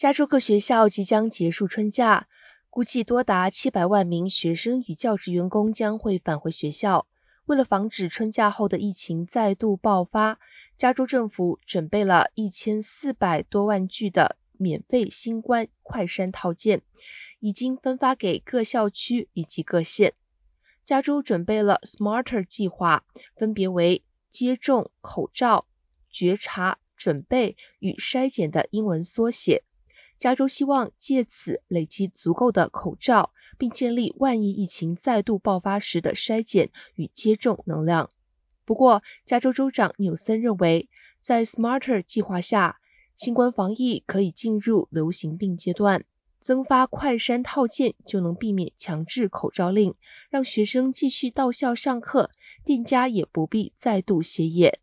加州各学校即将结束春假，估计多达七百万名学生与教职员工将会返回学校。为了防止春假后的疫情再度爆发，加州政府准备了一千四百多万具的免费新冠快筛套件，已经分发给各校区以及各县。加州准备了 Smarter 计划，分别为接种、口罩、觉察、准备与筛检的英文缩写。加州希望借此累积足够的口罩，并建立万一疫情再度爆发时的筛检与接种能量。不过，加州州长纽森认为，在 Smarter 计划下，新冠防疫可以进入流行病阶段，增发快筛套件就能避免强制口罩令，让学生继续到校上课，店家也不必再度歇业。